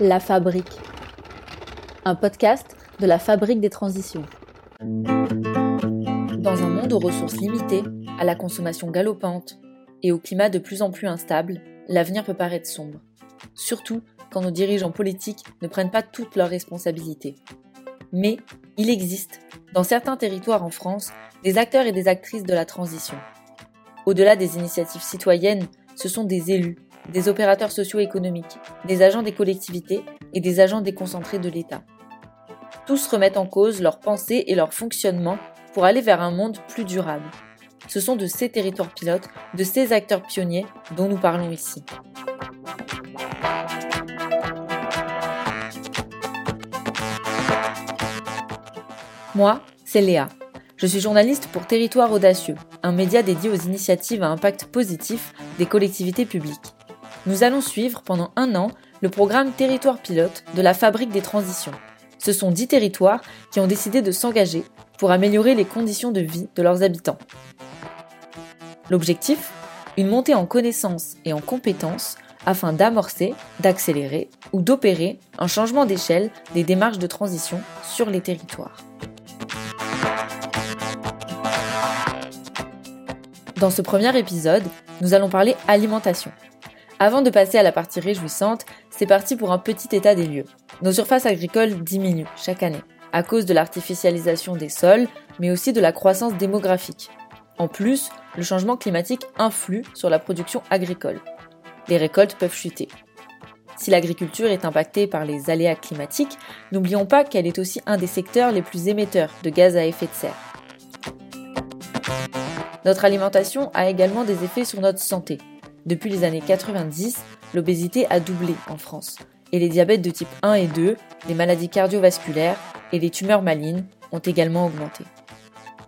La Fabrique, un podcast de la Fabrique des Transitions. Dans un monde aux ressources limitées, à la consommation galopante et au climat de plus en plus instable, l'avenir peut paraître sombre. Surtout quand nos dirigeants politiques ne prennent pas toutes leurs responsabilités. Mais il existe, dans certains territoires en France, des acteurs et des actrices de la transition. Au-delà des initiatives citoyennes, ce sont des élus, des opérateurs socio-économiques, des agents des collectivités et des agents déconcentrés de l'État. Tous remettent en cause leurs pensées et leur fonctionnement pour aller vers un monde plus durable. Ce sont de ces territoires pilotes, de ces acteurs pionniers dont nous parlons ici. Moi, c'est Léa. Je suis journaliste pour Territoire Audacieux, un média dédié aux initiatives à impact positif des collectivités publiques nous allons suivre pendant un an le programme Territoire Pilote de la Fabrique des Transitions. Ce sont dix territoires qui ont décidé de s'engager pour améliorer les conditions de vie de leurs habitants. L'objectif? Une montée en connaissances et en compétences afin d'amorcer, d'accélérer ou d'opérer un changement d'échelle des démarches de transition sur les territoires. Dans ce premier épisode, nous allons parler alimentation. Avant de passer à la partie réjouissante, c'est parti pour un petit état des lieux. Nos surfaces agricoles diminuent chaque année, à cause de l'artificialisation des sols, mais aussi de la croissance démographique. En plus, le changement climatique influe sur la production agricole. Les récoltes peuvent chuter. Si l'agriculture est impactée par les aléas climatiques, n'oublions pas qu'elle est aussi un des secteurs les plus émetteurs de gaz à effet de serre. Notre alimentation a également des effets sur notre santé. Depuis les années 90, l'obésité a doublé en France et les diabètes de type 1 et 2, les maladies cardiovasculaires et les tumeurs malignes ont également augmenté.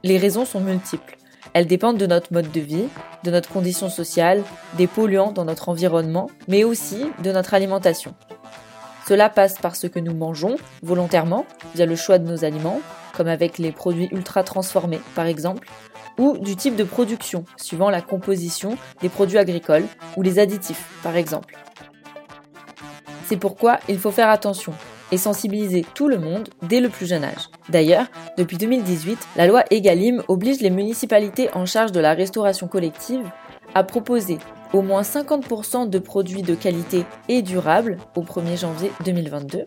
Les raisons sont multiples. Elles dépendent de notre mode de vie, de notre condition sociale, des polluants dans notre environnement, mais aussi de notre alimentation. Cela passe par ce que nous mangeons volontairement via le choix de nos aliments, comme avec les produits ultra transformés par exemple, ou du type de production, suivant la composition des produits agricoles ou les additifs, par exemple. C'est pourquoi il faut faire attention et sensibiliser tout le monde dès le plus jeune âge. D'ailleurs, depuis 2018, la loi Egalim oblige les municipalités en charge de la restauration collective à proposer au moins 50% de produits de qualité et durables au 1er janvier 2022,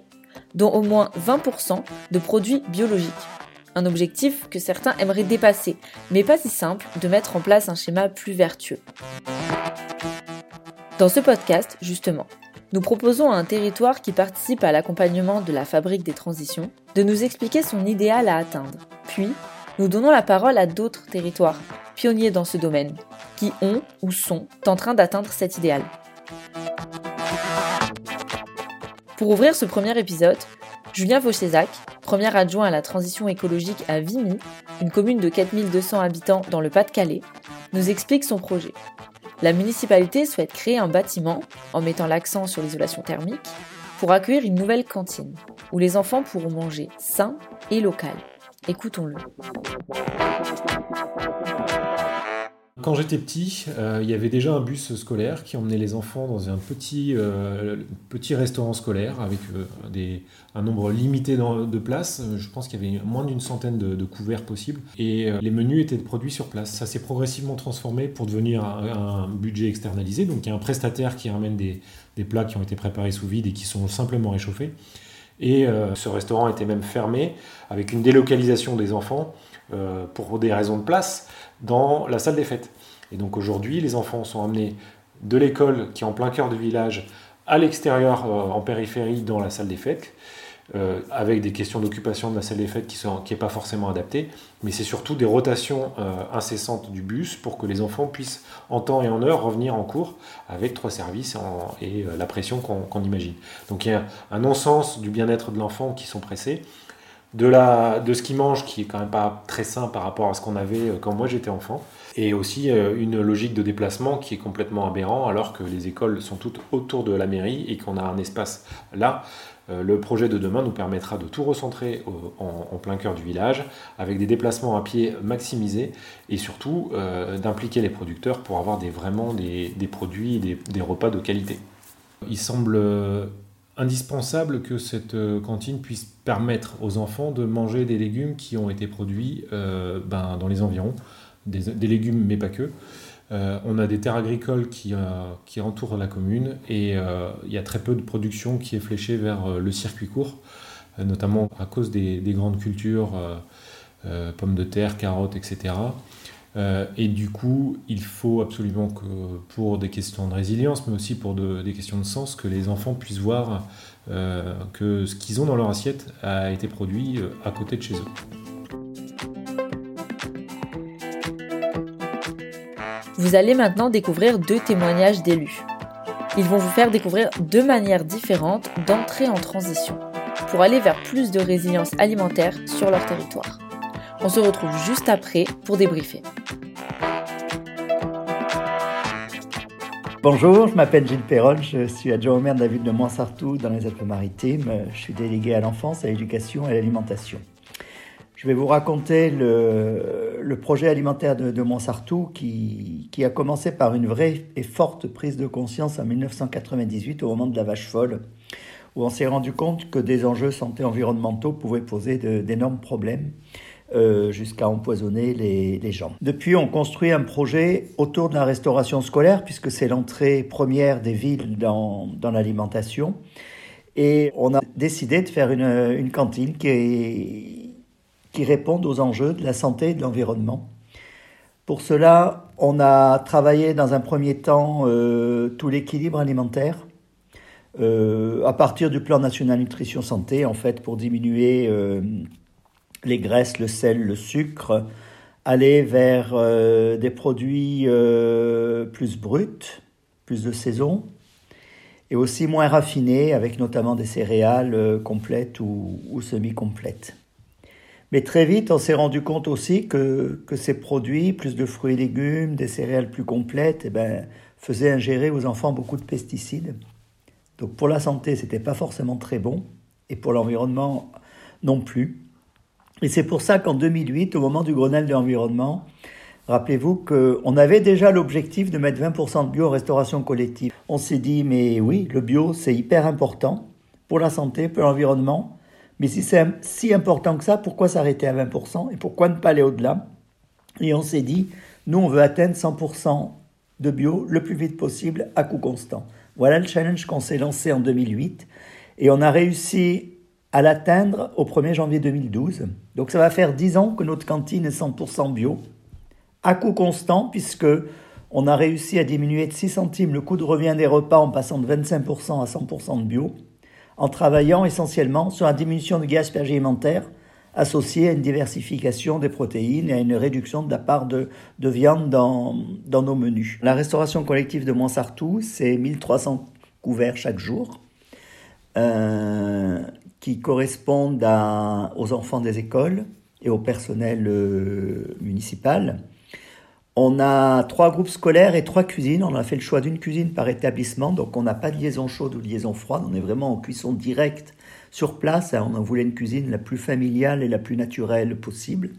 dont au moins 20% de produits biologiques un objectif que certains aimeraient dépasser, mais pas si simple de mettre en place un schéma plus vertueux. Dans ce podcast, justement, nous proposons à un territoire qui participe à l'accompagnement de la fabrique des transitions de nous expliquer son idéal à atteindre. Puis, nous donnons la parole à d'autres territoires, pionniers dans ce domaine, qui ont ou sont en train d'atteindre cet idéal. Pour ouvrir ce premier épisode, Julien Vauchézac, premier adjoint à la transition écologique à Vimy, une commune de 4200 habitants dans le Pas-de-Calais, nous explique son projet. La municipalité souhaite créer un bâtiment, en mettant l'accent sur l'isolation thermique, pour accueillir une nouvelle cantine, où les enfants pourront manger sain et local. Écoutons-le. Quand j'étais petit, euh, il y avait déjà un bus scolaire qui emmenait les enfants dans un petit, euh, restaurant scolaire avec euh, un nombre limité de places. Je pense qu'il y avait moins d'une centaine de, couverts possibles. Et les menus étaient produits sur place. Ça s'est progressivement transformé pour devenir un, budget externalisé. Donc il y a un prestataire qui ramène des, plats qui ont été préparés sous vide et qui sont simplement réchauffés. Et ce restaurant était même fermé avec une délocalisation des enfants pour des raisons de place dans la salle des fêtes. Et donc aujourd'hui, les enfants sont amenés de l'école qui est en plein cœur du village à l'extérieur, euh, en périphérie, dans la salle des fêtes, euh, avec des questions d'occupation de la salle des fêtes qui n'est pas forcément adaptée, mais c'est surtout des rotations euh, incessantes du bus pour que les enfants puissent en temps et en heure revenir en cours avec trois services et la pression qu'on imagine. Donc il y a un non-sens du bien-être de l'enfant qui sont pressés, de, la, de ce qu'ils mangent qui est quand même pas très sain par rapport à ce qu'on avait euh, quand moi j'étais enfant, et aussi euh, une logique de déplacement qui est complètement aberrant alors que les écoles sont toutes autour de la mairie et qu'on a un espace là. Euh, le projet de demain nous permettra de tout recentrer en, plein cœur du village avec des déplacements à pied maximisés et surtout d'impliquer les producteurs pour avoir des, vraiment des, produits, des, des repas de qualité. Il semble indispensable que cette cantine puisse permettre aux enfants de manger des légumes qui ont été produits ben, dans les environs, des, légumes mais pas que. on a des terres agricoles qui, qui entourent la commune et il y a très peu de production qui est fléchée vers le circuit court, notamment à cause des grandes cultures, pommes de terre, carottes, etc. Euh, et du coup, il faut absolument que, pour des questions de résilience, mais aussi pour des questions de sens, que les enfants puissent voir euh, que ce qu'ils ont dans leur assiette a été produit euh, à côté de chez eux. Vous allez maintenant découvrir deux témoignages d'élus. Ils vont vous faire découvrir deux manières différentes d'entrer en transition pour aller vers plus de résilience alimentaire sur leur territoire. On se retrouve juste après pour débriefer. Bonjour, je m'appelle Gilles Perron, je suis adjoint au maire de la ville de Montsartou dans les Alpes-Maritimes. Je suis délégué à l'enfance, à l'éducation et à l'alimentation. Je vais vous raconter le, projet alimentaire de, de qui, a commencé par une vraie et forte prise de conscience en 1998 au moment de la vache folle, où on s'est rendu compte que des enjeux santé environnementaux pouvaient poser d'énormes problèmes euh, jusqu'à empoisonner les, gens. Depuis, on construit un projet autour de la restauration scolaire, puisque c'est l'entrée première des villes dans, l'alimentation. Et on a décidé de faire une, cantine qui, qui réponde aux enjeux de la santé et de l'environnement. Pour cela, on a travaillé dans un premier temps euh, tout l'équilibre alimentaire. Euh, à partir du plan national nutrition santé, en fait, pour diminuer les graisses, le sel, le sucre, aller vers euh, des produits euh, plus bruts, plus de saison, et aussi moins raffinés, avec notamment des céréales euh, complètes ou, semi-complètes. Mais très vite, on s'est rendu compte aussi que, ces produits, plus de fruits et légumes, des céréales plus complètes, eh ben, faisaient ingérer aux enfants beaucoup de pesticides. Donc pour la santé, c'était pas forcément très bon, et pour l'environnement non plus. Et c'est pour ça qu'en 2008, au moment du Grenelle de l'environnement, rappelez-vous qu'on avait déjà l'objectif de mettre 20% de bio en restauration collective. On s'est dit, mais oui, le bio, c'est hyper important pour la santé, pour l'environnement. Mais si c'est si important que ça, pourquoi s'arrêter à 20% et pourquoi ne pas aller au-delà? Et on s'est dit, nous, on veut atteindre 100% de bio le plus vite possible à coût constant. Voilà le challenge qu'on s'est lancé en 2008. Et on a réussi à l'atteindre au 1er janvier 2012. Donc ça va faire 10 ans que notre cantine est 100% bio, à coût constant, puisque on a réussi à diminuer de 6 centimes le coût de revient des repas en passant de 25% à 100% de bio, en travaillant essentiellement sur la diminution de gaspillage alimentaire associée à une diversification des protéines et à une réduction de la part de, viande dans, dans, nos menus. La restauration collective de Montsartou, c'est 1300 couverts chaque jour. Euh, qui correspondent aux enfants des écoles et au personnel euh, municipal. On a trois groupes scolaires et trois cuisines. On a fait le choix d'une cuisine par établissement, donc on n'a pas de liaison chaude ou de liaison froide. On est vraiment en cuisson directe sur place. On en voulait une cuisine la plus familiale et la plus naturelle possible.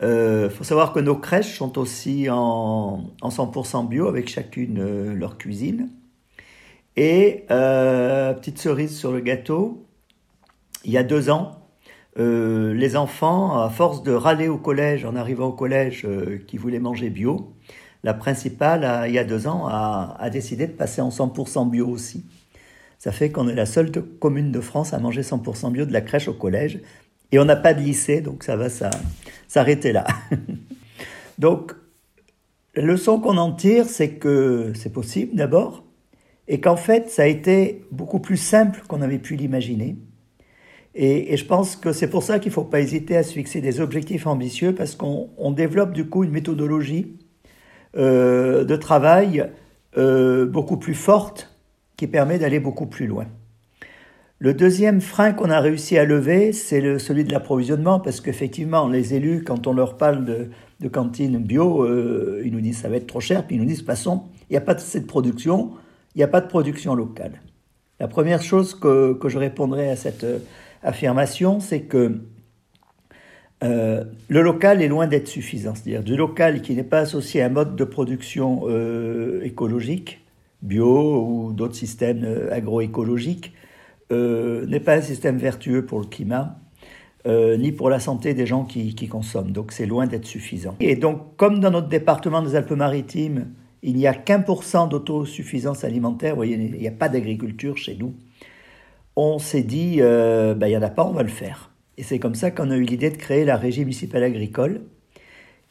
Il euh, faut savoir que nos crèches sont aussi en, 100% bio avec chacune euh, leur cuisine. Et petite cerise sur le gâteau, il y a deux ans, euh, les enfants, à force de râler au collège, en arrivant au collège, euh, qui voulaient manger bio, la principale, il y a deux ans, a, décidé de passer en 100% bio aussi. Ça fait qu'on est la seule commune de France à manger 100% bio de la crèche au collège. Et on n'a pas de lycée, donc ça va s'arrêter là. donc, la leçon qu'on en tire, c'est que c'est possible d'abord, et qu'en fait, ça a été beaucoup plus simple qu'on avait pu l'imaginer et, je pense que c'est pour ça qu'il ne faut pas hésiter à se fixer des objectifs ambitieux parce qu'on développe du coup une méthodologie euh, de travail euh, beaucoup plus forte qui permet d'aller beaucoup plus loin. Le deuxième frein qu'on a réussi à lever, c'est celui de l'approvisionnement, parce qu'effectivement, les élus, quand on leur parle de, de cantine bio, euh, ils nous disent ça va être trop cher, puis ils nous disent façon, il n'y a pas de cette production, il n'y a pas de production locale. La première chose que, que je répondrai à cette affirmation, c'est que euh, le local est loin d'être suffisant. C'est-à-dire du local qui n'est pas associé à un mode de production euh, écologique, bio ou d'autres systèmes euh, agroécologiques, n'est pas un système vertueux pour le climat, ni pour la santé des gens qui, qui consomment. Donc c'est loin d'être suffisant. Et donc, comme dans notre département des Alpes-Maritimes, il n'y a qu'un pour cent d'autosuffisance alimentaire, vous voyez, il n'y a pas d'agriculture chez nous, on s'est dit, ben, il n'y en a pas, on va le faire. Et c'est comme ça qu'on a eu l'idée de créer la Régie municipale agricole,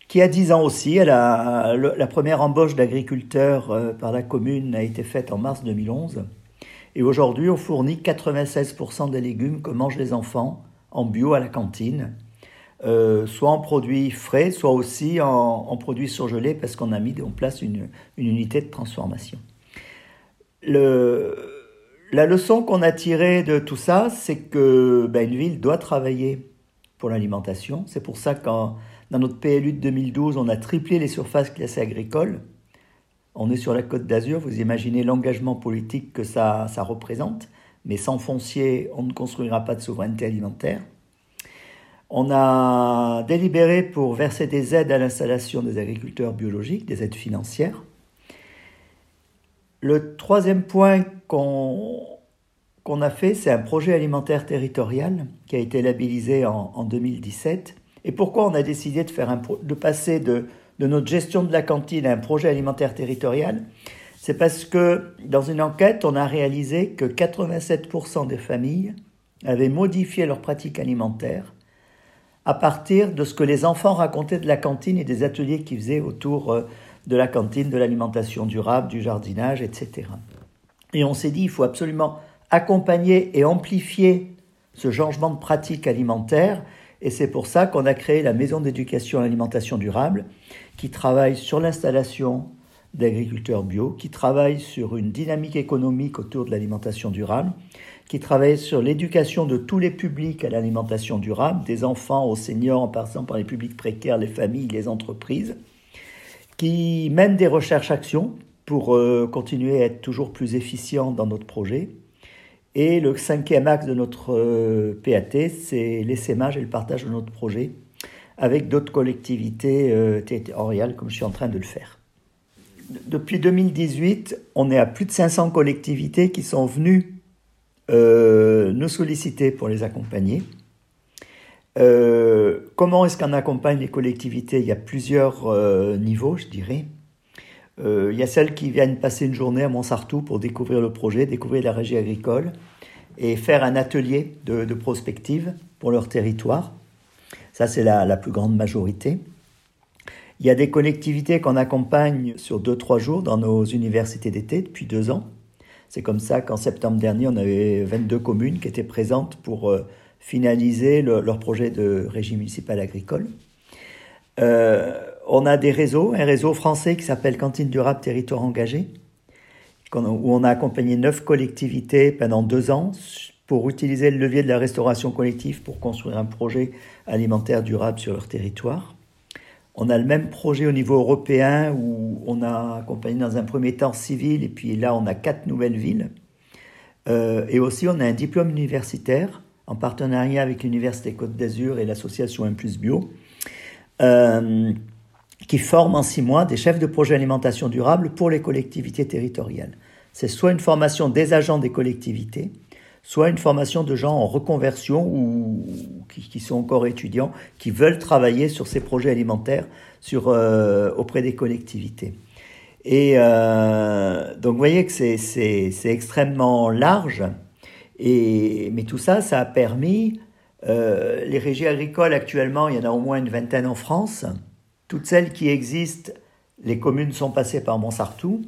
qui a 10 ans aussi. la première embauche d'agriculteurs euh, par la commune a été faite en mars 2011. Et aujourd'hui, on fournit 96% des légumes que mangent les enfants en bio à la cantine, euh, soit en produits frais, soit aussi en, produits surgelés, parce qu'on a mis en place une, unité de transformation. La leçon qu'on a tirée de tout ça, c'est que ben, une ville doit travailler pour l'alimentation. C'est pour ça qu'en dans notre PLU de 2012, on a triplé les surfaces classées agricoles. On est sur la côte d'Azur, vous imaginez l'engagement politique que ça représente, mais sans foncier, on ne construira pas de souveraineté alimentaire. On a délibéré pour verser des aides à l'installation des agriculteurs biologiques, des aides financières. Le troisième point qu'on a fait, c'est un projet alimentaire territorial qui a été labellisé en, en 2017 et pourquoi on a décidé de, faire de passer de, notre gestion de la cantine à un projet alimentaire territorial? C'est parce que dans une enquête, on a réalisé que 87% des familles avaient modifié leurs pratiques alimentaires à partir de ce que les enfants racontaient de la cantine et des ateliers qu'ils faisaient autour euh, de la cantine, de l'alimentation durable, du jardinage, etc. Et on s'est dit, il faut absolument accompagner et amplifier ce changement de pratique alimentaire et c'est pour ça qu'on a créé la Maison d'éducation à l'alimentation durable, qui travaille sur l'installation d'agriculteurs bio, qui travaille sur une dynamique économique autour de l'alimentation durable, qui travaille sur l'éducation de tous les publics à l'alimentation durable, des enfants aux seniors, en passant par les publics précaires, les familles, les entreprises, qui mène des recherches-actions pour euh, continuer à être toujours plus efficient dans notre projet, et le cinquième axe de notre euh, PAT, c'est l'essaimage et le partage de notre projet avec d'autres collectivités euh, territoriales, comme je suis en train de le faire. Depuis 2018, on est à plus de 500 collectivités qui sont venues nous solliciter pour les accompagner. Comment est-ce qu'on accompagne les collectivités? Il y a plusieurs niveaux, je dirais. Euh, il y a celles qui viennent passer une journée à Montsartou pour découvrir le projet, découvrir la régie agricole et faire un atelier de, prospective pour leur territoire. Ça, c'est la, plus grande majorité. Il y a des collectivités qu'on accompagne sur 2-3 jours dans nos universités d'été depuis deux ans. C'est comme ça qu'en septembre dernier, on avait 22 communes qui étaient présentes pour finaliser leur projet de régie municipale agricole. Euh, on a des réseaux, un réseau français qui s'appelle Cantine Durable Territoire Engagé, où on a accompagné neuf collectivités pendant deux ans pour utiliser le levier de la restauration collective pour construire un projet alimentaire durable sur leur territoire. On a le même projet au niveau européen où on a accompagné dans un premier temps civil et puis là on a quatre nouvelles villes. Euh, et aussi on a un diplôme universitaire en partenariat avec l'Université Côte d'Azur et l'association M Bio. Euh, qui forment en six mois des chefs de projet alimentation durable pour les collectivités territoriales. C'est soit une formation des agents des collectivités, soit une formation de gens en reconversion ou qui, sont encore étudiants, qui veulent travailler sur ces projets alimentaires euh, auprès des collectivités. Et euh, donc vous voyez que c'est extrêmement large, et, mais tout ça, ça a permis, euh, les régies agricoles actuellement, il y en a au moins une vingtaine en France, toutes celles qui existent, les communes sont passées par Montsartou.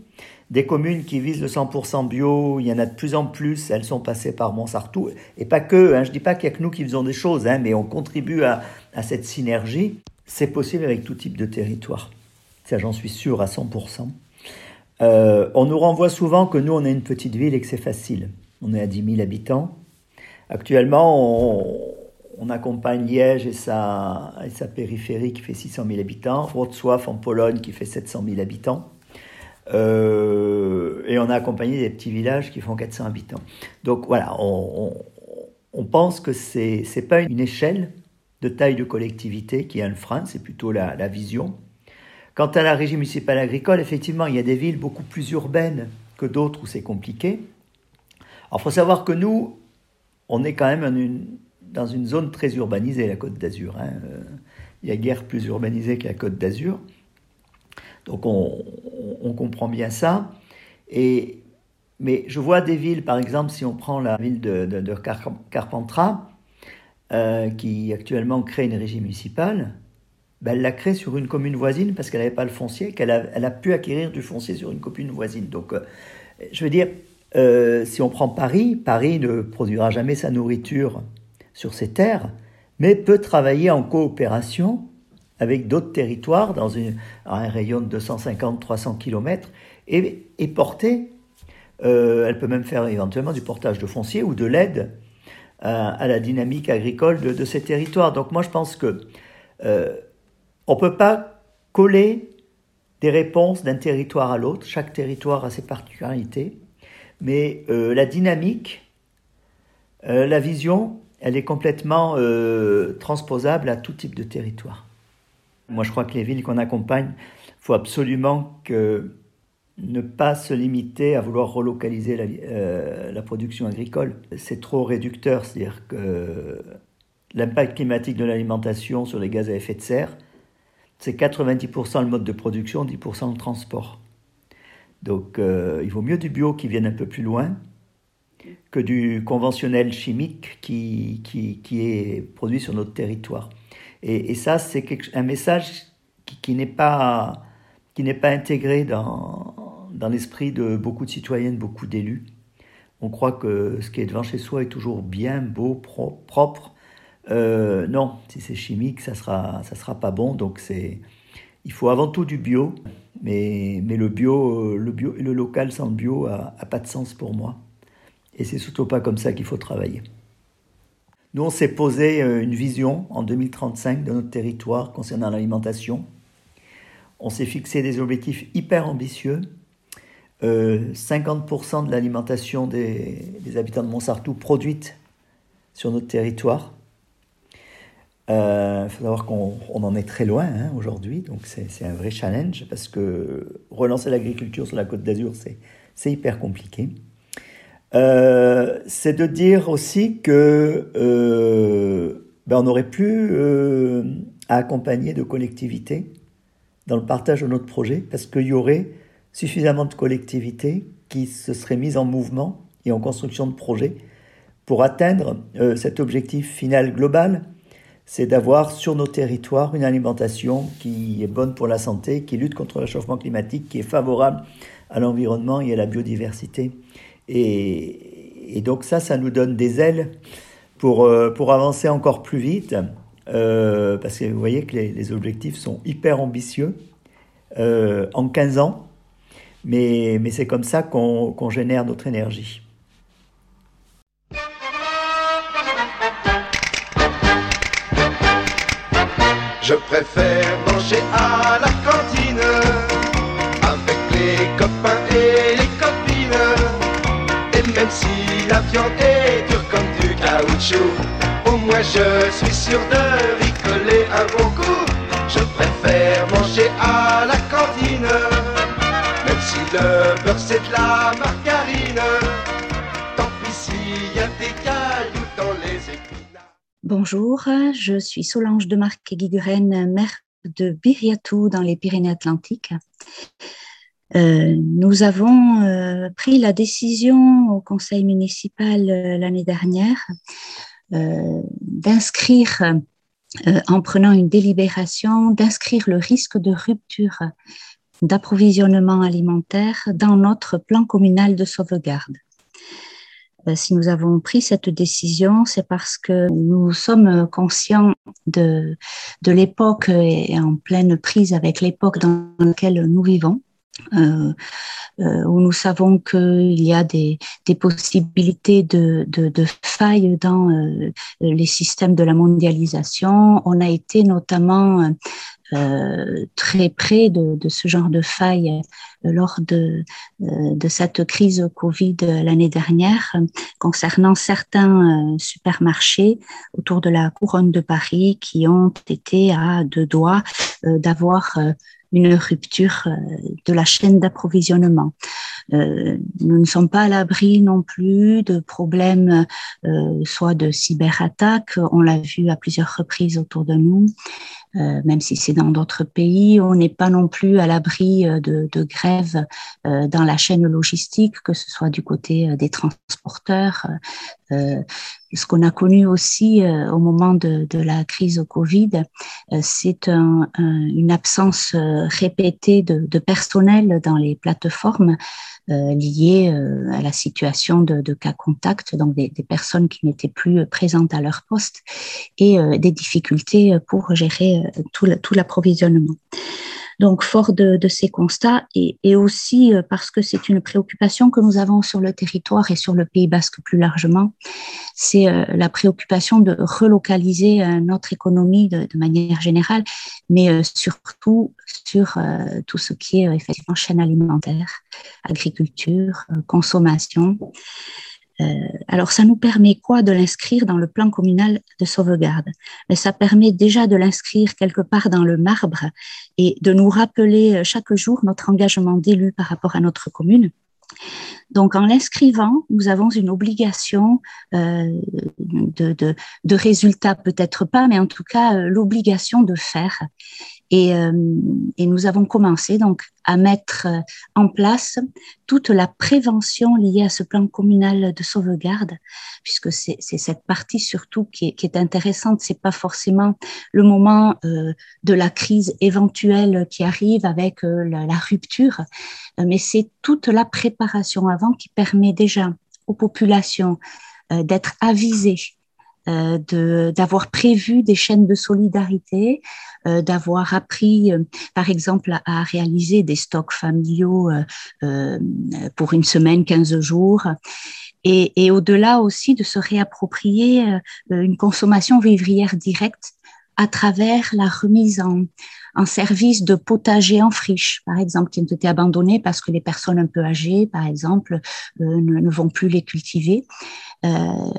Des communes qui visent le 100% bio, il y en a de plus en plus, elles sont passées par Montsartou. Et pas que, hein, je ne dis pas qu'il n'y a que nous qui faisons des choses, hein, mais on contribue à, cette synergie. C'est possible avec tout type de territoire. Ça, j'en suis sûr à 100%. Euh, on nous renvoie souvent que nous, on est une petite ville et que c'est facile. On est à 10 000 habitants. Actuellement, on, accompagne Liège et sa, périphérie qui fait 600 000 habitants, Wrocław en Pologne qui fait 700 000 habitants. Euh, et on a accompagné des petits villages qui font 400 habitants. Donc voilà, on, pense que ce n'est pas une échelle de taille de collectivité qui est un frein, c'est plutôt la, la vision. Quant à la régie municipale agricole, effectivement, il y a des villes beaucoup plus urbaines que d'autres où c'est compliqué. Alors, il faut savoir que nous, on est quand même dans une zone très urbanisée, la Côte d'Azur. Hein. Il y a guère plus urbanisé que la Côte d'Azur. Donc on, comprend bien ça. Et, mais je vois des villes, par exemple, si on prend la ville de, de, Carpentras, euh, qui actuellement crée une régie municipale, ben, elle l'a créée sur une commune voisine parce qu'elle n'avait pas le foncier, qu'elle a, elle a, pu acquérir du foncier sur une commune voisine. Donc, euh, je veux dire, euh, si on prend Paris, Paris ne produira jamais sa nourriture sur ses terres, mais peut travailler en coopération avec d'autres territoires dans un rayon de 250-300 km et, et porter, euh, elle peut même faire éventuellement du portage de foncier ou de l'aide à, la dynamique agricole de, ces territoires. Donc moi je pense que euh, on ne peut pas coller des réponses d'un territoire à l'autre, chaque territoire a ses particularités, mais euh, la dynamique, la vision, elle est complètement transposable à tout type de territoire. Moi, je crois que les villes qu'on accompagne, faut absolument ne pas se limiter à vouloir relocaliser la, euh, la production agricole. C'est trop réducteur, c'est-à-dire que l'impact climatique de l'alimentation sur les gaz à effet de serre, c'est 90% le mode de production, 10% le transport. Donc euh, il vaut mieux du bio qui vienne un peu plus loin que du conventionnel chimique qui, qui, qui est produit sur notre territoire. Et, ça, c'est un message qui, n'est pas, qui n'est pas intégré dans, dans l'esprit de beaucoup de citoyennes, beaucoup d'élus. On croit que ce qui est devant chez soi est toujours bien, beau, propre. Euh, non, si c'est chimique, ça sera, ça sera pas bon. Donc il faut avant tout du bio, mais, le bio, le bio, le local sans le bio a, pas de sens pour moi. Et c'est surtout pas comme ça qu'il faut travailler. Nous, on s'est posé euh, une vision en 2035 de notre territoire concernant l'alimentation. On s'est fixé des objectifs hyper ambitieux. 50% euh, de l'alimentation des, habitants de Montsartou produite sur notre territoire. Il euh, faut savoir qu'on en est très loin hein, aujourd'hui, donc c'est un vrai challenge parce que relancer l'agriculture sur la côte d'Azur, c'est hyper compliqué. Euh, c'est de dire aussi que euh, ben on n'aurait plus euh, à accompagner de collectivités dans le partage de notre projet parce qu'il y aurait suffisamment de collectivités qui se seraient mises en mouvement et en construction de projets pour atteindre cet objectif final global, c'est d'avoir sur nos territoires une alimentation qui est bonne pour la santé, qui lutte contre le réchauffement climatique, qui est favorable à l'environnement et à la biodiversité. Et, donc ça, ça nous donne des ailes pour, euh, pour avancer encore plus vite, euh, parce que vous voyez que les, objectifs sont hyper ambitieux euh, en 15 ans, mais, mais c'est comme ça qu'on génère notre énergie. Je préfère manger à la cantine avec les copains et les même si la viande est dure comme du caoutchouc, au moins je suis sûr de ricoler un bon coup. Je préfère manger à la cantine, même si le beurre c'est de la margarine. Bonjour, je suis Solange de Marc Guiguren, mère de Biriatou dans les Pyrénées-Atlantiques. Euh, nous avons euh, pris la décision au conseil municipal euh, l'année dernière d'inscrire, en prenant une délibération, d'inscrire le risque de rupture d'approvisionnement alimentaire dans notre plan communal de sauvegarde. Si nous avons pris cette décision, c'est parce que nous sommes conscients de, de l'époque et en pleine prise avec l'époque dans laquelle nous vivons euh, euh, où nous savons qu'il y a des, des possibilités de, de, failles dans euh, les systèmes de la mondialisation. On a été notamment euh, très près de, de, ce genre de failles lors de, de cette crise Covid l'année dernière, concernant certains supermarchés autour de la couronne de Paris qui ont été à deux doigts d'avoir une rupture de la chaîne d'approvisionnement. nous ne sommes pas à l'abri non plus de problèmes, soit de cyberattaques, on l'a vu à plusieurs reprises autour de nous, euh, même si c'est dans d'autres pays, on n'est pas non plus à l'abri euh, de, de grèves euh, dans la chaîne logistique, que ce soit du côté des transporteurs. ce qu'on a connu aussi au moment de, la crise au Covid, c'est un, une absence répétée de, personnel dans les plateformes liées à la situation de, cas contact, donc des, personnes qui n'étaient plus présentes à leur poste, et des difficultés pour gérer tout l'approvisionnement. Donc, fort de, ces constats, et, aussi parce que c'est une préoccupation que nous avons sur le territoire et sur le Pays basque plus largement, c'est la préoccupation de relocaliser notre économie de, de manière générale, mais surtout sur tout ce qui est effectivement chaîne alimentaire, agriculture, consommation. Euh, alors, ça nous permet quoi de l'inscrire dans le plan communal de sauvegarde? Mais ça permet déjà de l'inscrire quelque part dans le marbre et de nous rappeler euh, chaque jour notre engagement d'élu par rapport à notre commune. Donc, en l'inscrivant, nous avons une obligation euh, de résultat, peut-être pas, mais en tout cas l'obligation de faire. Et, euh, et, nous avons commencé donc à mettre euh, en place toute la prévention liée à ce plan communal de sauvegarde, puisque c'est cette partie surtout qui est, qui est intéressante. C'est pas forcément le moment euh, de la crise éventuelle qui arrive avec euh, la, la, rupture, mais c'est toute la préparation avant qui permet déjà aux populations d'être avisées euh, d'avoir prévu des chaînes de solidarité, euh, d'avoir appris, euh, par exemple, à, réaliser des stocks familiaux euh, pour une semaine, 15 jours. Et, et au-delà aussi de se réapproprier une consommation vivrière directe à travers la remise en, en service de potager en friche, par exemple, qui ont été abandonnés parce que les personnes un peu âgées, par exemple, ne, ne, vont plus les cultiver. Euh,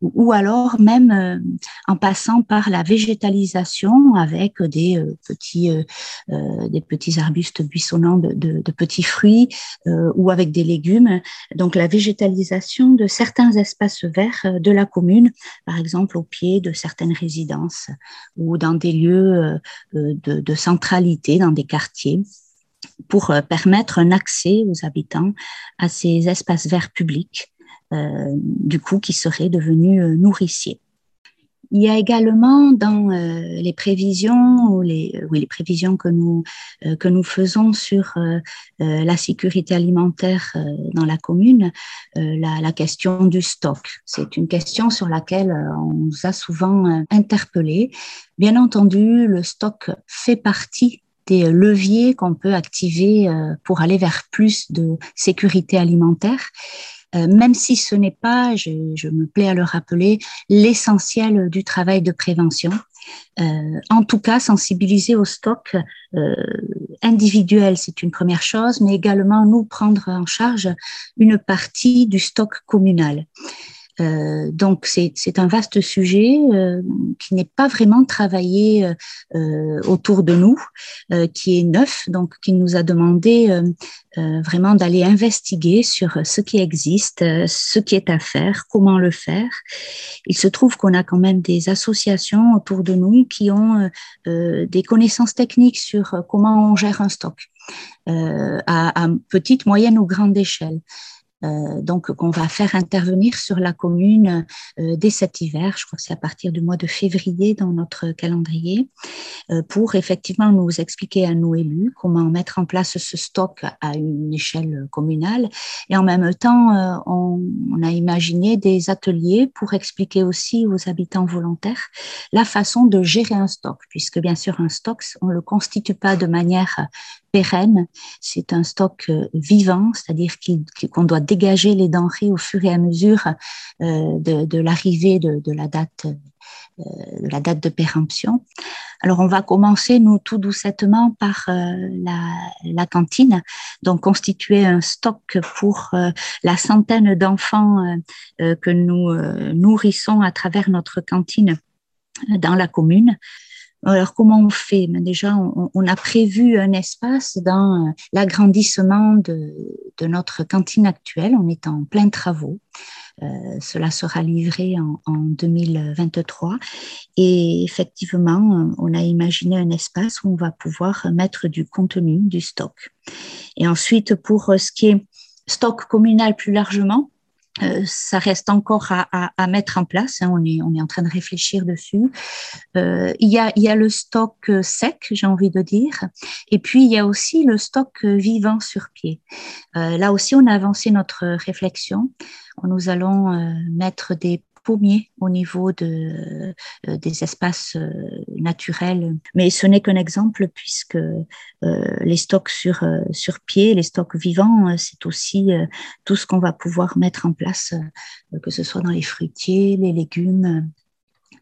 ou alors même euh, en passant par la végétalisation avec des euh, petits des petits arbustes buissonnants de, petits fruits ou avec des légumes. Donc la végétalisation de certains espaces verts de la commune, par exemple au pied de certaines résidences ou dans des lieux de centralité, dans des quartiers pour permettre un accès aux habitants à ces espaces verts publics euh, du coup, qui serait devenu euh, nourricier. Il y a également dans euh, les prévisions ou les, oui, les prévisions que nous que nous faisons sur la sécurité alimentaire dans la commune, la, la, question du stock. C'est une question sur laquelle on nous a souvent interpellé. Bien entendu, le stock fait partie des leviers qu'on peut activer pour aller vers plus de sécurité alimentaire. Euh, même si ce n'est pas, je, me plais à le rappeler, l'essentiel du travail de prévention. Euh, en tout cas, sensibiliser au stock euh, individuel, c'est une première chose, mais également nous prendre en charge une partie du stock communal. Euh, donc c'est un vaste sujet euh, qui n'est pas vraiment travaillé euh, euh autour de nous, euh, qui est neuf, donc qui nous a demandé euh, vraiment d'aller investiguer sur ce qui existe, ce qui est à faire, comment le faire. Il se trouve qu'on a quand même des associations autour de nous qui ont des connaissances techniques sur comment on gère un stock à, à petite, moyenne ou grande échelle. Euh, donc qu'on va faire intervenir sur la commune euh, dès cet hiver, je crois que c'est à partir du mois de février dans notre calendrier, euh, pour effectivement nous expliquer à nos élus comment mettre en place ce stock à une échelle communale. Et en même temps, on, on, a imaginé des ateliers pour expliquer aussi aux habitants volontaires la façon de gérer un stock, puisque bien sûr un stock, on le constitue pas de manière pérenne. C'est un stock vivant, c'est-à-dire qu'on doit dégager les denrées au fur et à mesure euh, de, l'arrivée de, de, la date euh, de la péremption. Alors on va commencer nous tout doucettement par la, la, cantine, donc constituer un stock pour la centaine d'enfants que nous nourrissons à travers notre cantine dans la commune. Alors comment on fait? Ben, Déjà, on, a prévu un espace dans l'agrandissement de, de, notre cantine actuelle. On est en plein travaux. Euh, cela sera livré en, en, 2023. Et effectivement, on a imaginé un espace où on va pouvoir mettre du contenu, du stock. Et ensuite, pour ce qui est stock communal plus largement, euh, ça reste encore à, à, à, mettre en place. Hein, on, est, on est en train de réfléchir dessus. Euh, il, y a, y a le stock euh, sec, j'ai envie de dire, et puis il y a aussi le stock euh, vivant sur pied. Euh, là aussi, on a avancé notre réflexion. Nous allons mettre des au niveau euh, des espaces euh, naturels. Mais ce n'est qu'un exemple puisque euh, les stocks sur, sur pied, les stocks vivants, c'est aussi tout ce qu'on va pouvoir mettre en place, que ce soit dans les fruitiers, les légumes,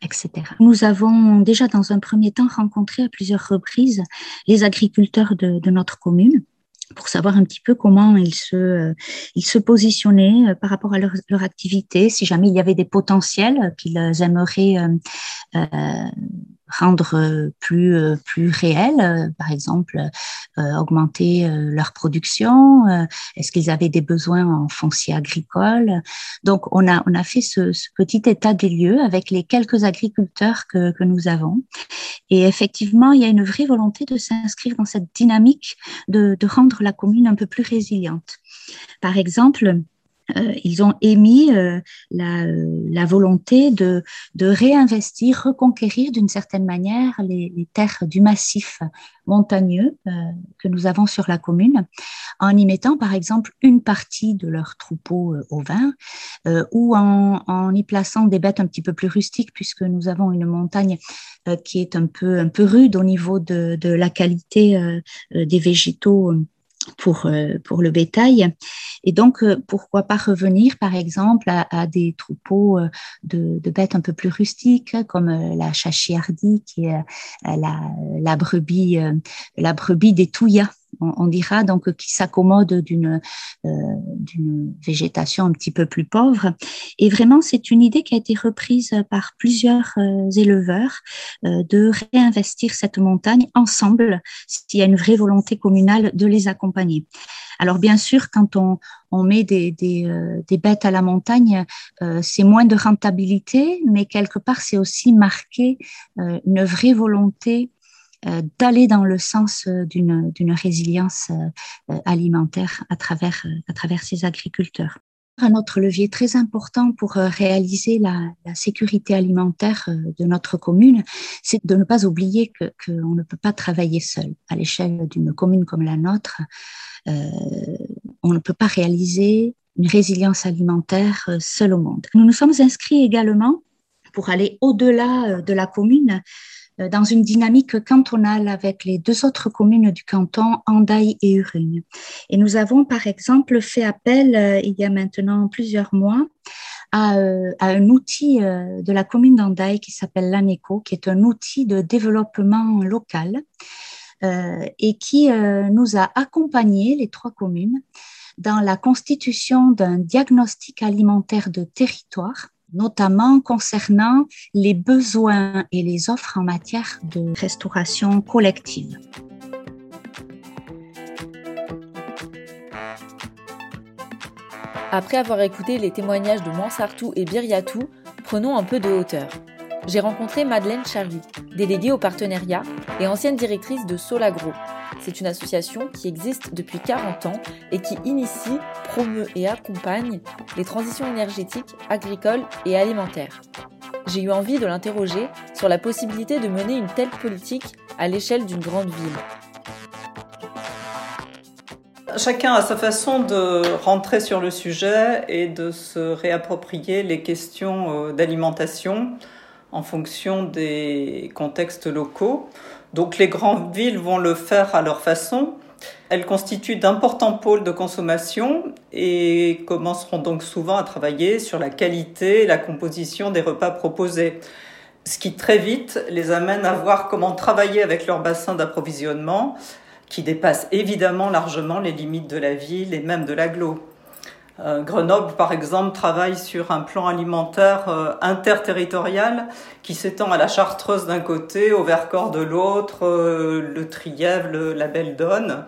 etc. Nous avons déjà dans un premier temps rencontré à plusieurs reprises les agriculteurs de notre commune pour savoir un petit peu comment ils se, euh, ils se positionnaient euh, par rapport à leur, leur, activité, si jamais il y avait des potentiels qu'ils aimeraient euh, rendre euh, plus euh, plus réel, euh, par exemple augmenter leur production. Est-ce qu'ils avaient des besoins en foncier agricole? Donc on a on a fait ce, ce, petit état des lieux avec les quelques agriculteurs que, que nous avons. Et effectivement, il y a une vraie volonté de s'inscrire dans cette dynamique de, de rendre la commune un peu plus résiliente. Par exemple, euh, ils ont émis euh, la, euh, la, volonté de, de, réinvestir, reconquérir d'une certaine manière les, les, terres du massif montagneux que nous avons sur la commune, en y mettant par exemple une partie de leur troupeau au vin ou en, en, y plaçant des bêtes un petit peu plus rustiques puisque nous avons une montagne qui est un peu, un peu rude au niveau de, de la qualité des végétaux pour, euh, pour le bétail. Et donc, euh, pourquoi pas revenir, par exemple, à, à des troupeaux euh, de, de, bêtes un peu plus rustiques, comme la chachiardie, qui est la, la, brebis, la brebis des Touillas on, dira, donc qui s'accommode d'une euh, d'une végétation un petit peu plus pauvre. Et vraiment, c'est une idée qui a été reprise par plusieurs euh, éleveurs euh, de réinvestir cette montagne ensemble, s'il y a une vraie volonté communale de les accompagner. Alors bien sûr, quand on, on met des, des, euh, des, bêtes à la montagne, euh, c'est moins de rentabilité, mais quelque part, c'est aussi marquer euh, une vraie volonté d'aller dans le sens euh, d'une résilience euh, alimentaire à travers, à travers ces agriculteurs. Un autre levier très important pour réaliser la, sécurité alimentaire de notre commune, c'est de ne pas oublier qu'on ne peut pas travailler seul. À l'échelle d'une commune comme la nôtre, euh, on ne peut pas réaliser une résilience alimentaire seul au monde. Nous nous sommes inscrits également pour aller au-delà de la commune euh, dans une dynamique cantonale avec les deux autres communes du canton, Andaille et Urugne. Et nous avons par exemple fait appel, euh, il y a maintenant plusieurs mois, à, euh, à un outil de la commune d'Andaille qui s'appelle l'ANECO, qui est un outil de développement local et qui nous a accompagnés, les trois communes, dans la constitution d'un diagnostic alimentaire de territoire notamment concernant les besoins et les offres en matière de restauration collective. Après avoir écouté les témoignages de Mansartou et Biriatou, prenons un peu de hauteur. J'ai rencontré Madeleine Charlie, déléguée au partenariat et ancienne directrice de Solagro, c'est une association qui existe depuis 40 ans et qui initie, promeut et accompagne les transitions énergétiques, agricoles et alimentaires. J'ai eu envie de l'interroger sur la possibilité de mener une telle politique à l'échelle d'une grande ville. Chacun a sa façon de rentrer sur le sujet et de se réapproprier les questions euh, d'alimentation en fonction des contextes locaux. Donc les grandes villes vont le faire à leur façon. Elles constituent d'importants pôles de consommation et commenceront donc souvent à travailler sur la qualité et la composition des repas proposés. Ce qui très vite les amène à voir comment travailler avec leur bassin d'approvisionnement qui dépasse évidemment largement les limites de la ville et même de l'agglo. Euh, Grenoble, par exemple, travaille sur un plan alimentaire euh, interterritorial qui s'étend à la Chartreuse d'un côté, au Vercors de l'autre, euh, le Trièvre, la Belle Donne.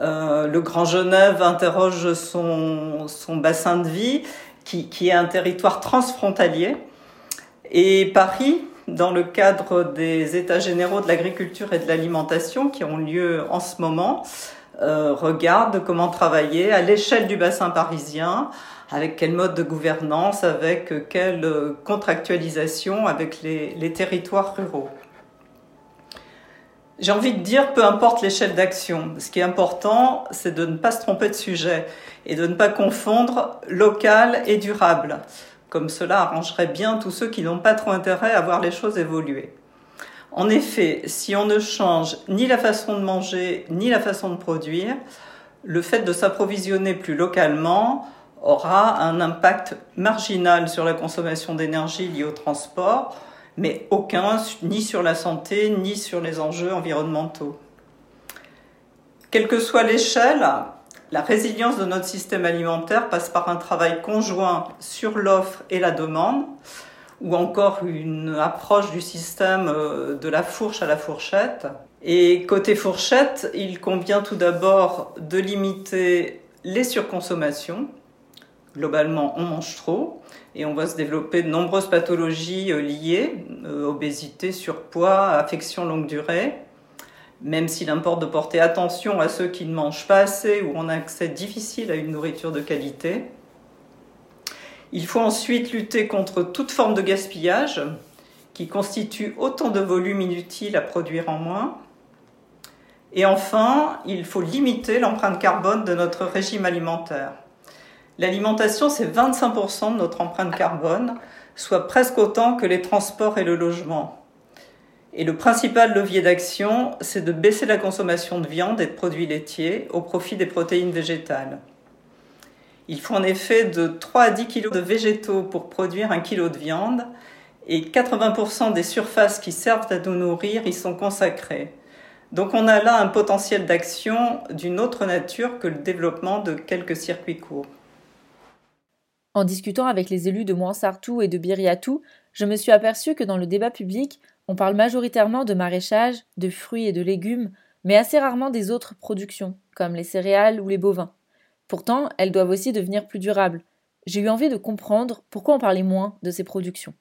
le Grand Genève interroge son, son bassin de vie, qui, qui, est un territoire transfrontalier. Et Paris, dans le cadre des États généraux de l'agriculture et de l'alimentation qui ont lieu en ce moment, euh, regarde comment travailler à l'échelle du bassin parisien, avec quel mode de gouvernance, avec quelle contractualisation avec les territoires ruraux. J'ai envie de dire, peu importe l'échelle d'action, ce qui est important, c'est de ne pas se tromper de sujet et de ne pas confondre local et durable, comme cela arrangerait bien tous ceux qui n'ont pas trop intérêt à voir les choses évoluer. En effet, si on ne change ni la façon de manger, ni la façon de produire, le fait de s'approvisionner plus localement aura un impact marginal sur la consommation d'énergie liée au transport, mais aucun ni sur la santé, ni sur les enjeux environnementaux. Quelle que soit l'échelle, la résilience de notre système alimentaire passe par un travail conjoint sur l'offre et la demande, ou encore une approche du système euh, de la fourche à la fourchette. Et côté fourchette, il convient tout d'abord de limiter les surconsommations. Globalement, on mange trop et on va se développer de nombreuses pathologies euh, liées, euh, obésité, surpoids, affection longue durée. Même s'il importe de porter attention à ceux qui ne mangent pas assez ou ont accès difficile à une nourriture de qualité. Il faut ensuite lutter contre toute forme de gaspillage qui constitue autant de volume inutile à produire en moins. Et enfin, il faut limiter l'empreinte carbone de notre régime alimentaire. L'alimentation, c'est 25% de notre empreinte carbone, soit presque autant que les transports et le logement. Et le principal levier d'action, c'est de baisser la consommation de viande et de produits laitiers au profit des protéines végétales. Il faut en effet de 3 à 10 kg de végétaux pour produire un kilo de viande et 80% des surfaces qui servent à nous nourrir y sont consacrées. Donc on a là un potentiel d'action d'une autre nature que le développement de quelques circuits courts. En discutant avec les élus de Moinsartou et de Biriatou, je me suis aperçu que dans le débat public, on parle majoritairement de maraîchage, de fruits et de légumes, mais assez rarement des autres productions, comme les céréales ou les bovins. Pourtant, elles doivent aussi devenir plus durables. J'ai eu envie de comprendre pourquoi on parlait moins de ces productions.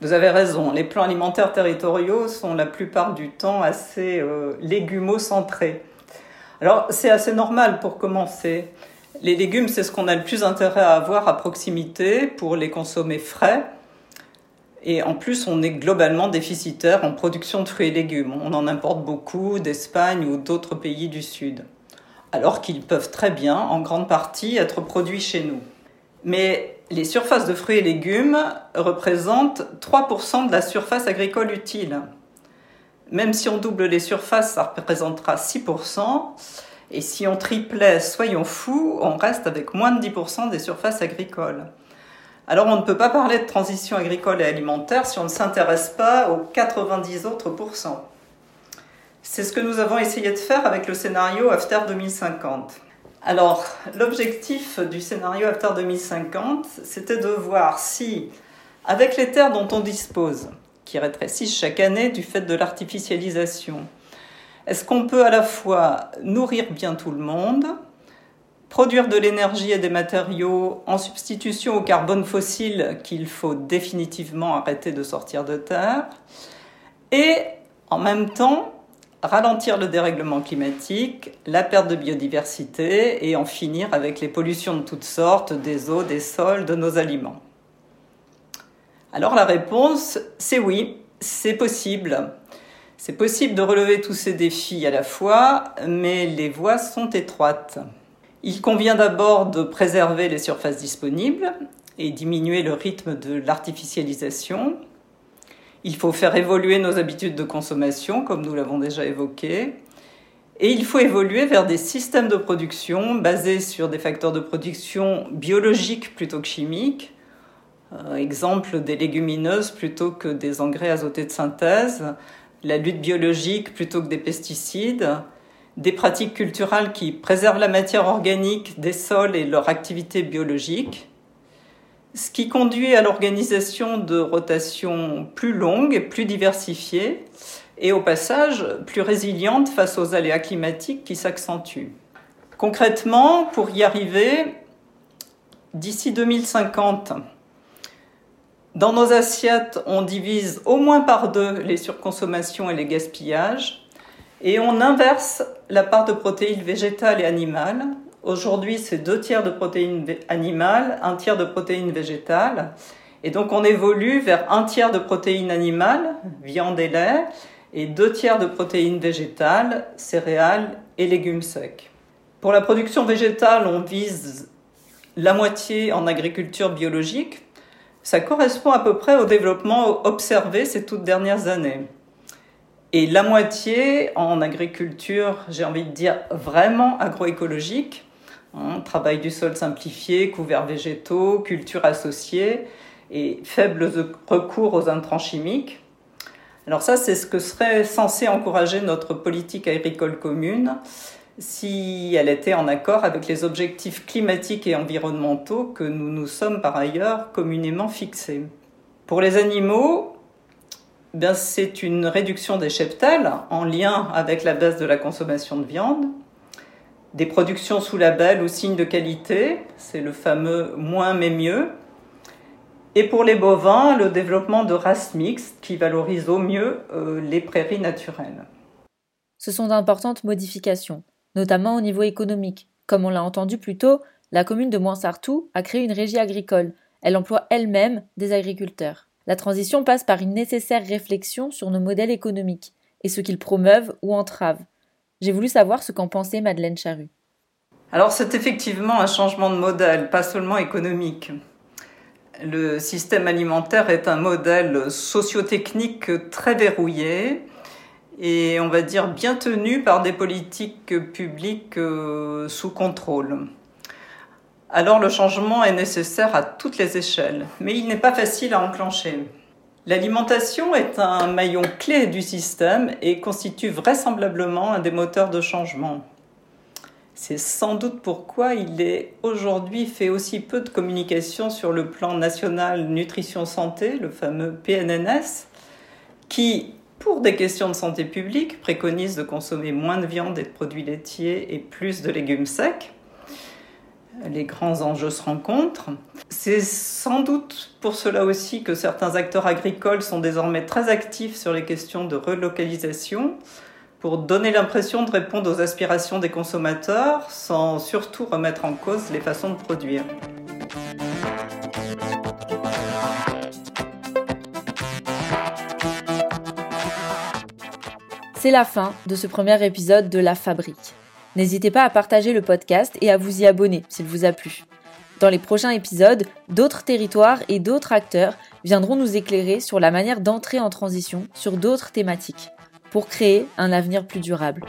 Vous avez raison, les plans alimentaires territoriaux sont la plupart du temps assez euh, légumo-centrés. Alors c'est assez normal pour commencer. Les légumes, c'est ce qu'on a le plus intérêt à avoir à proximité pour les consommer frais. Et en plus, on est globalement déficitaire en production de fruits et légumes. On en importe beaucoup d'Espagne ou d'autres pays du Sud alors qu'ils peuvent très bien, en grande partie, être produits chez nous. Mais les surfaces de fruits et légumes représentent 3% de la surface agricole utile. Même si on double les surfaces, ça représentera 6%. Et si on triplait, soyons fous, on reste avec moins de 10% des surfaces agricoles. Alors on ne peut pas parler de transition agricole et alimentaire si on ne s'intéresse pas aux 90 autres pourcents. C'est ce que nous avons essayé de faire avec le scénario After 2050. Alors, l'objectif du scénario After 2050, c'était de voir si, avec les terres dont on dispose, qui rétrécissent chaque année du fait de l'artificialisation, est-ce qu'on peut à la fois nourrir bien tout le monde, produire de l'énergie et des matériaux en substitution au carbone fossile qu'il faut définitivement arrêter de sortir de terre, et en même temps ralentir le dérèglement climatique, la perte de biodiversité et en finir avec les pollutions de toutes sortes des eaux, des sols, de nos aliments. Alors la réponse, c'est oui, c'est possible. C'est possible de relever tous ces défis à la fois, mais les voies sont étroites. Il convient d'abord de préserver les surfaces disponibles et diminuer le rythme de l'artificialisation, il faut faire évoluer nos habitudes de consommation, comme nous l'avons déjà évoqué. Et il faut évoluer vers des systèmes de production basés sur des facteurs de production biologiques plutôt que chimiques. Euh, exemple des légumineuses plutôt que des engrais azotés de synthèse, la lutte biologique plutôt que des pesticides, des pratiques culturelles qui préservent la matière organique des sols et leur activité biologique, ce qui conduit à l'organisation de rotations plus longues et plus diversifiées, et au passage plus résilientes face aux aléas climatiques qui s'accentuent. Concrètement, pour y arriver, d'ici 2050, dans nos assiettes, on divise au moins par deux les surconsommations et les gaspillages, et on inverse la part de protéines végétales et animales. Aujourd'hui, c'est deux tiers de protéines animales, un tiers de protéines végétales. Et donc, on évolue vers un tiers de protéines animales, viande et lait, et deux tiers de protéines végétales, céréales et légumes secs. Pour la production végétale, on vise la moitié en agriculture biologique. Ça correspond à peu près au développement observé ces toutes dernières années. Et la moitié en agriculture, j'ai envie de dire vraiment agroécologique, hein, travail du sol simplifié, couverts végétaux, culture associée et faible recours aux intrants chimiques. Alors ça, c'est ce que serait censé encourager notre politique agricole commune si elle était en accord avec les objectifs climatiques et environnementaux que nous nous sommes par ailleurs communément fixés. Pour les animaux, ben, c'est une réduction des cheptels en lien avec la baisse de la consommation de viande, des productions sous label ou signe de qualité, c'est le fameux moins mais mieux, et pour les bovins, le développement de races mixtes qui valorisent au mieux euh, les prairies naturelles. Ce sont d'importantes modifications, notamment au niveau économique. Comme on l'a entendu plus tôt, la commune de Moinsartou a créé une régie agricole. Elle emploie elle-même des agriculteurs. La transition passe par une nécessaire réflexion sur nos modèles économiques et ce qu'ils promeuvent ou entravent. J'ai voulu savoir ce qu'en pensait Madeleine Charru. Alors c'est effectivement un changement de modèle, pas seulement économique. Le système alimentaire est un modèle sociotechnique très verrouillé et on va dire bien tenu par des politiques publiques euh, sous contrôle alors le changement est nécessaire à toutes les échelles, mais il n'est pas facile à enclencher. L'alimentation est un maillon clé du système et constitue vraisemblablement un des moteurs de changement. C'est sans doute pourquoi il est aujourd'hui fait aussi peu de communication sur le plan national nutrition santé, le fameux PNNS, qui, pour des questions de santé publique, préconise de consommer moins de viande et de produits laitiers et plus de légumes secs les grands enjeux se rencontrent. C'est sans doute pour cela aussi que certains acteurs agricoles sont désormais très actifs sur les questions de relocalisation pour donner l'impression de répondre aux aspirations des consommateurs sans surtout remettre en cause les façons de produire. C'est la fin de ce premier épisode de La Fabrique. N'hésitez pas à partager le podcast et à vous y abonner s'il vous a plu. Dans les prochains épisodes, d'autres territoires et d'autres acteurs viendront nous éclairer sur la manière d'entrer en transition sur d'autres thématiques pour créer un avenir plus durable.